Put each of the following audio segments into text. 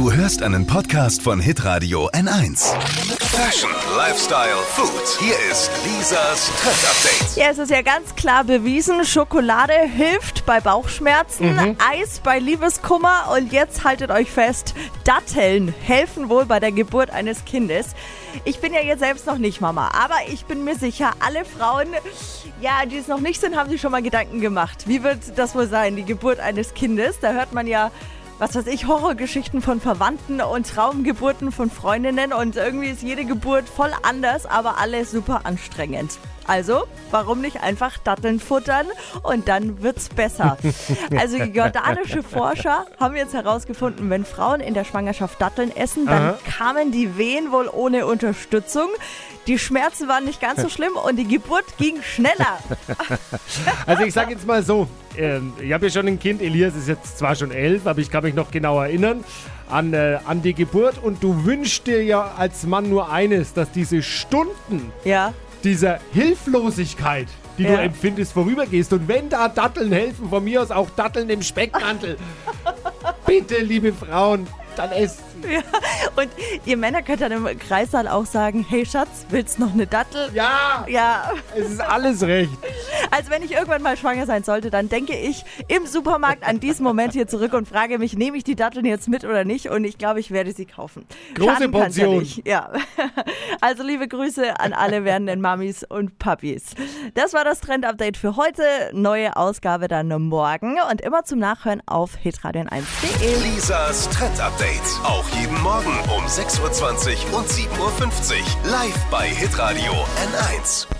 Du hörst einen Podcast von Hitradio N1. Fashion, Lifestyle, Food. Hier ist Lisas Trend Update. Ja, es ist ja ganz klar bewiesen, Schokolade hilft bei Bauchschmerzen, Eis bei Liebeskummer und jetzt haltet euch fest, Datteln helfen wohl bei der Geburt eines Kindes. Ich bin ja jetzt selbst noch nicht Mama, aber ich bin mir sicher, alle Frauen, ja, die es noch nicht sind, haben sich schon mal Gedanken gemacht. Wie wird das wohl sein, die Geburt eines Kindes? Da hört man ja was weiß ich, Horrorgeschichten von Verwandten und Traumgeburten von Freundinnen und irgendwie ist jede Geburt voll anders, aber alles super anstrengend. Also, warum nicht einfach Datteln futtern und dann wird's besser? Also, jordanische Forscher haben jetzt herausgefunden, wenn Frauen in der Schwangerschaft Datteln essen, dann Aha. kamen die Wehen wohl ohne Unterstützung. Die Schmerzen waren nicht ganz so schlimm und die Geburt ging schneller. Also ich sage jetzt mal so, ähm, ich habe ja schon ein Kind, Elias ist jetzt zwar schon elf, aber ich kann mich noch genau erinnern an, äh, an die Geburt und du wünschst dir ja als Mann nur eines, dass diese Stunden Ja. Dieser Hilflosigkeit, die du Ja. empfindest, vorübergehst. Und wenn da Datteln helfen, von mir aus auch Datteln im Speckmantel. Bitte, liebe Frauen, dann esst sie. Und ihr Männer könnt dann im Kreissaal auch sagen, hey Schatz, willst noch eine Dattel? Ja, Ja, es ist alles recht. also wenn ich irgendwann mal schwanger sein sollte, dann denke ich im Supermarkt an diesen Moment hier zurück und frage mich, nehme ich die Datteln jetzt mit oder nicht? Und ich glaube, ich werde sie kaufen. Große Schaden Portion. ja. Also liebe Grüße an alle werdenden Mamis und Papis. Das war das Trend-Update für heute. Neue Ausgabe dann morgen und immer zum Nachhören auf hitradion1.de. Lisas Trend Update. Auch jeden Morgen um 6.20 Uhr und 7.50 Uhr. Live bei Hitradio N1.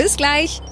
Bis gleich.